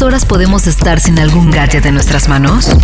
¿Cuántas horas podemos estar sin algún gadget en nuestras manos?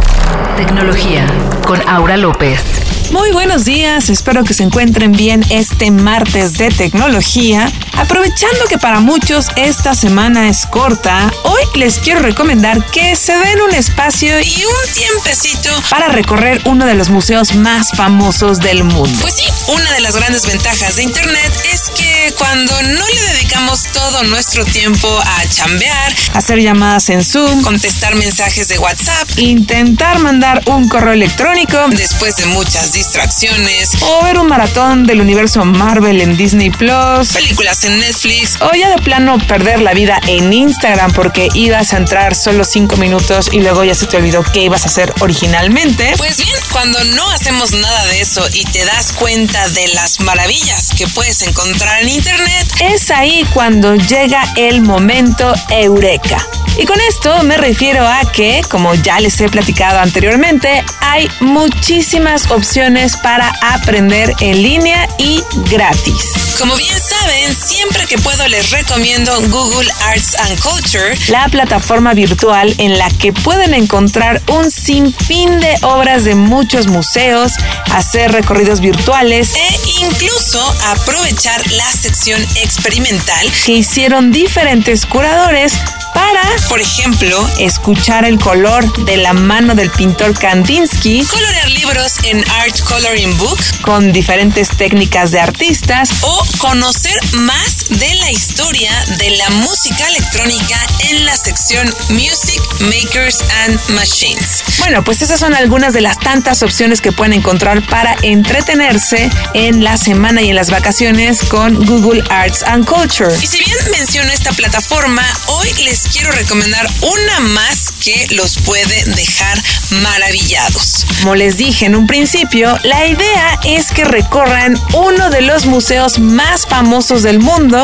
Tecnología con Aura López. Muy buenos días, espero que se encuentren bien este martes de tecnología. Aprovechando que para muchos esta semana es corta, hoy les quiero recomendar que se den un espacio y un tiempecito para recorrer uno de los museos más famosos del mundo. Pues sí, una de las grandes ventajas de Internet es que cuando no le dedicamos todo nuestro tiempo a chambear, hacer llamadas en Zoom, contestar mensajes de WhatsApp, intentar mandar un correo electrónico después de muchas distracciones, o ver un maratón del universo Marvel en Disney Plus, películas en Netflix, o ya de plano perder la vida en Instagram porque ibas a entrar solo 5 minutos y luego ya se te olvidó qué ibas a hacer originalmente. Pues bien, cuando no hacemos nada de eso y te das cuenta de las maravillas que puedes encontrar en Internet, es ahí cuando llega el momento eureka. Y con esto me refiero a que, como ya les he platicado anteriormente, hay muchísimas opciones para aprender en línea y gratis. Como bien saben, siempre que puedo les recomiendo Google Arts and Culture, la plataforma virtual en la que pueden encontrar un sinfín de obras de muchos museos, hacer recorridos virtuales e incluso aprovechar la sección experimental que hicieron diferentes curadores para, por ejemplo, escuchar el color de la mano del pintor Kandinsky, colorear libros en Art Coloring Book con diferentes técnicas de artistas o conocer más de la historia de la música electrónica en la sección Music Makers and Machines. Bueno, pues esas son algunas de las tantas opciones que pueden encontrar para entretenerse en la semana y en las vacaciones con Google Arts and Culture. Y si bien menciono esta plataforma, hoy les quiero recomendar una más que los puede dejar maravillados. Como les dije en un principio, la idea es que recorran uno de los museos más famosos del mundo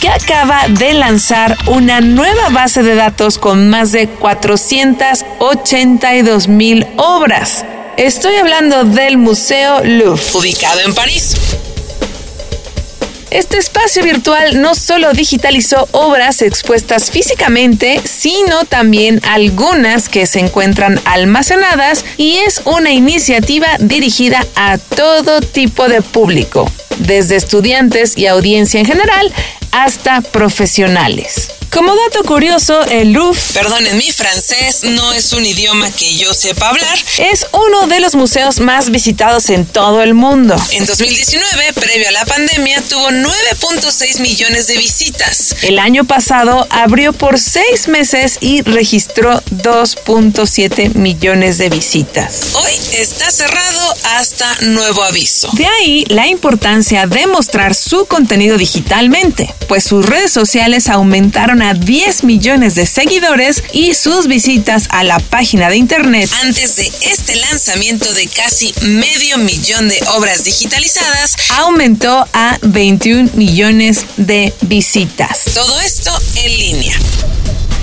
que acaba de lanzar una nueva base de datos con más de 482 mil obras. Estoy hablando del Museo Louvre, ubicado en París. Este espacio virtual no solo digitalizó obras expuestas físicamente, sino también algunas que se encuentran almacenadas y es una iniciativa dirigida a todo tipo de público, desde estudiantes y audiencia en general hasta profesionales. Como dato curioso, el Louvre, perdonen mi francés, no es un idioma que yo sepa hablar, es uno de los museos más visitados en todo el mundo. En 2019, previo a la pandemia, tuvo 9.6 millones de visitas. El año pasado abrió por seis meses y registró 2.7 millones de visitas. Hoy está cerrado hasta nuevo aviso. De ahí la importancia de mostrar su contenido digitalmente, pues sus redes sociales aumentaron a 10 millones de seguidores y sus visitas a la página de internet antes de este lanzamiento de casi medio millón de obras digitalizadas aumentó a 21 millones de visitas. Todo esto en línea.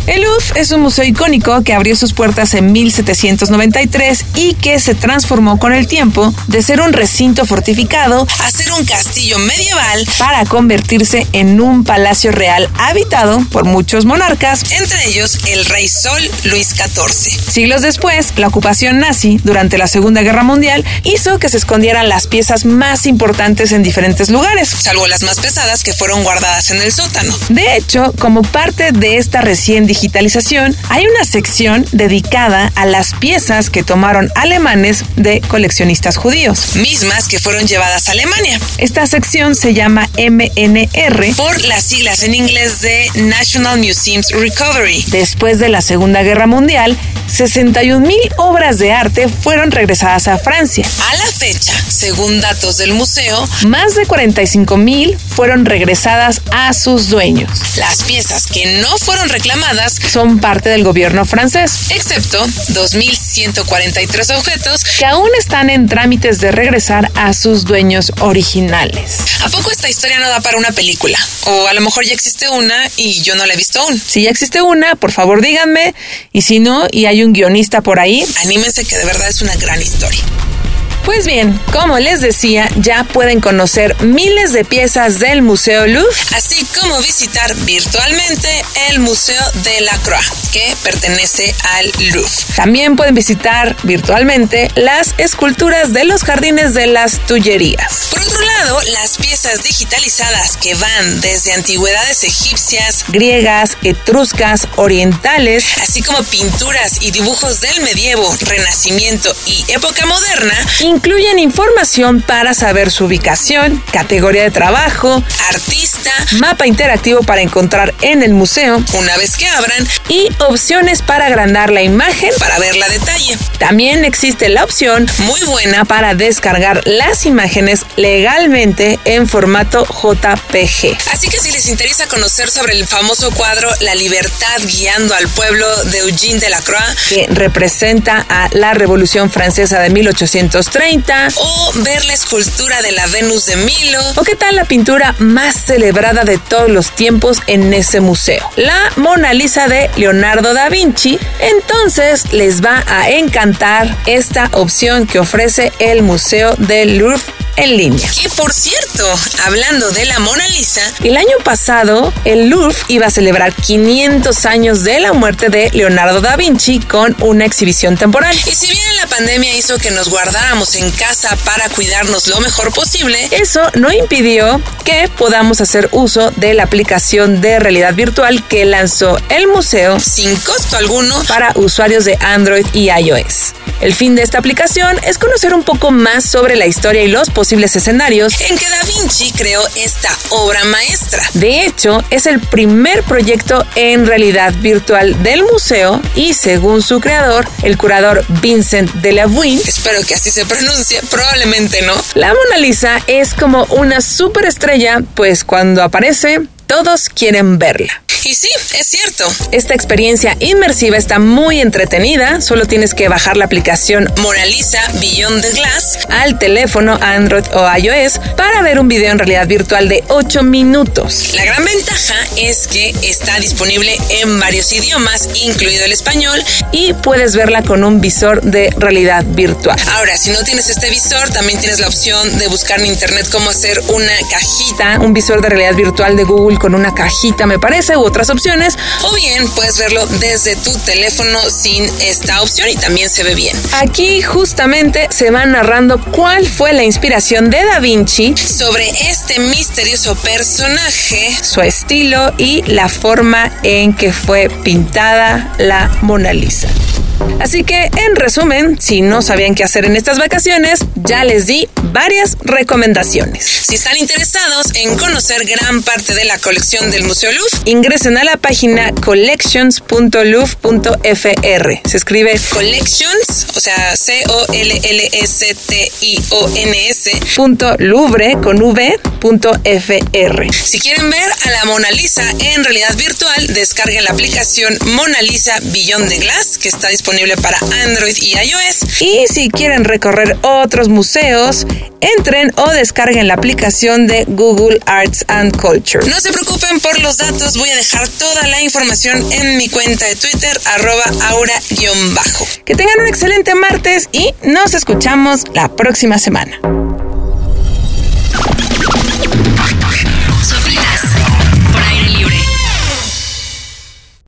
El Louvre es un museo icónico que abrió sus puertas en 1793 y que se transformó con el tiempo de ser un recinto fortificado a ser un castillo medieval para convertirse en un palacio real habitado por muchos monarcas, entre ellos el rey Sol Luis XIV. Siglos después, la ocupación nazi durante la Segunda Guerra Mundial hizo que se escondieran las piezas más importantes en diferentes lugares, salvo las más pesadas que fueron guardadas en el sótano. De hecho, como parte de esta recién digitalización, hay una sección dedicada a las piezas que tomaron alemanes de coleccionistas judíos, mismas que fueron llevadas a Alemania. Esta sección se llama MNR por las siglas en inglés de National Museums Recovery. Después de la Segunda Guerra Mundial, 61 mil obras de arte fueron regresadas a Francia. A la fecha, según datos del museo, más de 45 mil fueron regresadas a sus dueños. Las piezas que no fueron reclamadas son parte del gobierno francés, excepto 2.143 objetos que aún están en trámites de regresar a sus dueños originales. ¿A poco esta historia no da para una película? O a lo mejor ya existe una y yo no la he visto aún. Si ya existe una, por favor díganme. Y si no, y hay un guionista por ahí, anímense que de verdad es una gran historia. Pues bien, como les decía, ya pueden conocer miles de piezas del Museo Louvre, así como visitar virtualmente el Museo de la Croix. que pertenece al Louvre. También pueden visitar virtualmente las esculturas de los jardines de las Tullerías. Por otro lado, las piezas digitalizadas que van desde antigüedades egipcias, griegas, etruscas, orientales, así como pinturas y dibujos del medievo, renacimiento y época moderna, incluyen información para saber su ubicación, categoría de trabajo, artista, mapa interactivo para encontrar en el museo una vez que abran y opciones para agrandar la imagen para verla a detalle. También existe la opción muy buena para descargar las imágenes legalmente en formato JPG. Así que si les interesa conocer sobre el famoso cuadro La libertad guiando al pueblo de Eugene Delacroix, que representa a la Revolución Francesa de 1830, o ver la escultura de la Venus de Milo, o qué tal la pintura más celebrada de todos los tiempos en ese museo, la Mona Lisa de Leonardo da Vinci, entonces les va a encantar esta opción que ofrece el Museo del Louvre en línea. Que por cierto, hablando de la Mona Lisa, el año pasado el Louvre iba a celebrar 500 años de la muerte de Leonardo da Vinci con una exhibición temporal. Y si bien la pandemia hizo que nos guardáramos en casa para cuidarnos lo mejor posible, eso no impidió que podamos hacer uso de la aplicación de realidad virtual que lanzó el museo sin costo alguno para usuarios de Android y iOS. El fin de esta aplicación es conocer un poco más sobre la historia y los posibles escenarios en que Da Vinci creó esta obra maestra. De hecho, es el primer proyecto en realidad virtual del museo y según su creador, el curador Vincent de Lavoine, espero que así se pronuncie, probablemente no, la Mona Lisa es como una superestrella, pues cuando aparece, todos quieren verla. Y sí, es cierto. Esta experiencia inmersiva está muy entretenida. Solo tienes que bajar la aplicación Mona Lisa Beyond the Glass al teléfono Android o iOS para ver un video en realidad virtual de 8 minutos. La gran ventaja es que está disponible en varios idiomas, incluido el español, y puedes verla con un visor de realidad virtual. Ahora, si no tienes este visor, también tienes la opción de buscar en internet cómo hacer una cajita, un visor de realidad virtual de Google con una cajita, me parece, u otras opciones, o bien puedes verlo desde tu teléfono sin esta opción y también se ve bien. Aquí justamente se va narrando cuál fue la inspiración de Da Vinci sobre este misterioso personaje, su estilo y la forma en que fue pintada la Mona Lisa. Así que, en resumen, si no sabían qué hacer en estas vacaciones, ya les di varias recomendaciones. Si están interesados en conocer gran parte de la colección del Museo Louvre, ingresen a la página collections.louvre.fr. Se escribe collections, o sea, C-O-L-L-S-T-I-O-N-S, Louvre con V.fr. Si quieren ver a la Mona Lisa en realidad virtual, descarguen la aplicación Mona Lisa Beyond the Glass, que está disponible disponible para Android y iOS. Y si quieren recorrer otros museos, entren o descarguen la aplicación de Google Arts and Culture. No se preocupen por los datos, voy a dejar toda la información en mi cuenta de Twitter, arroba aura-bajo. Que tengan un excelente martes y nos escuchamos la próxima semana.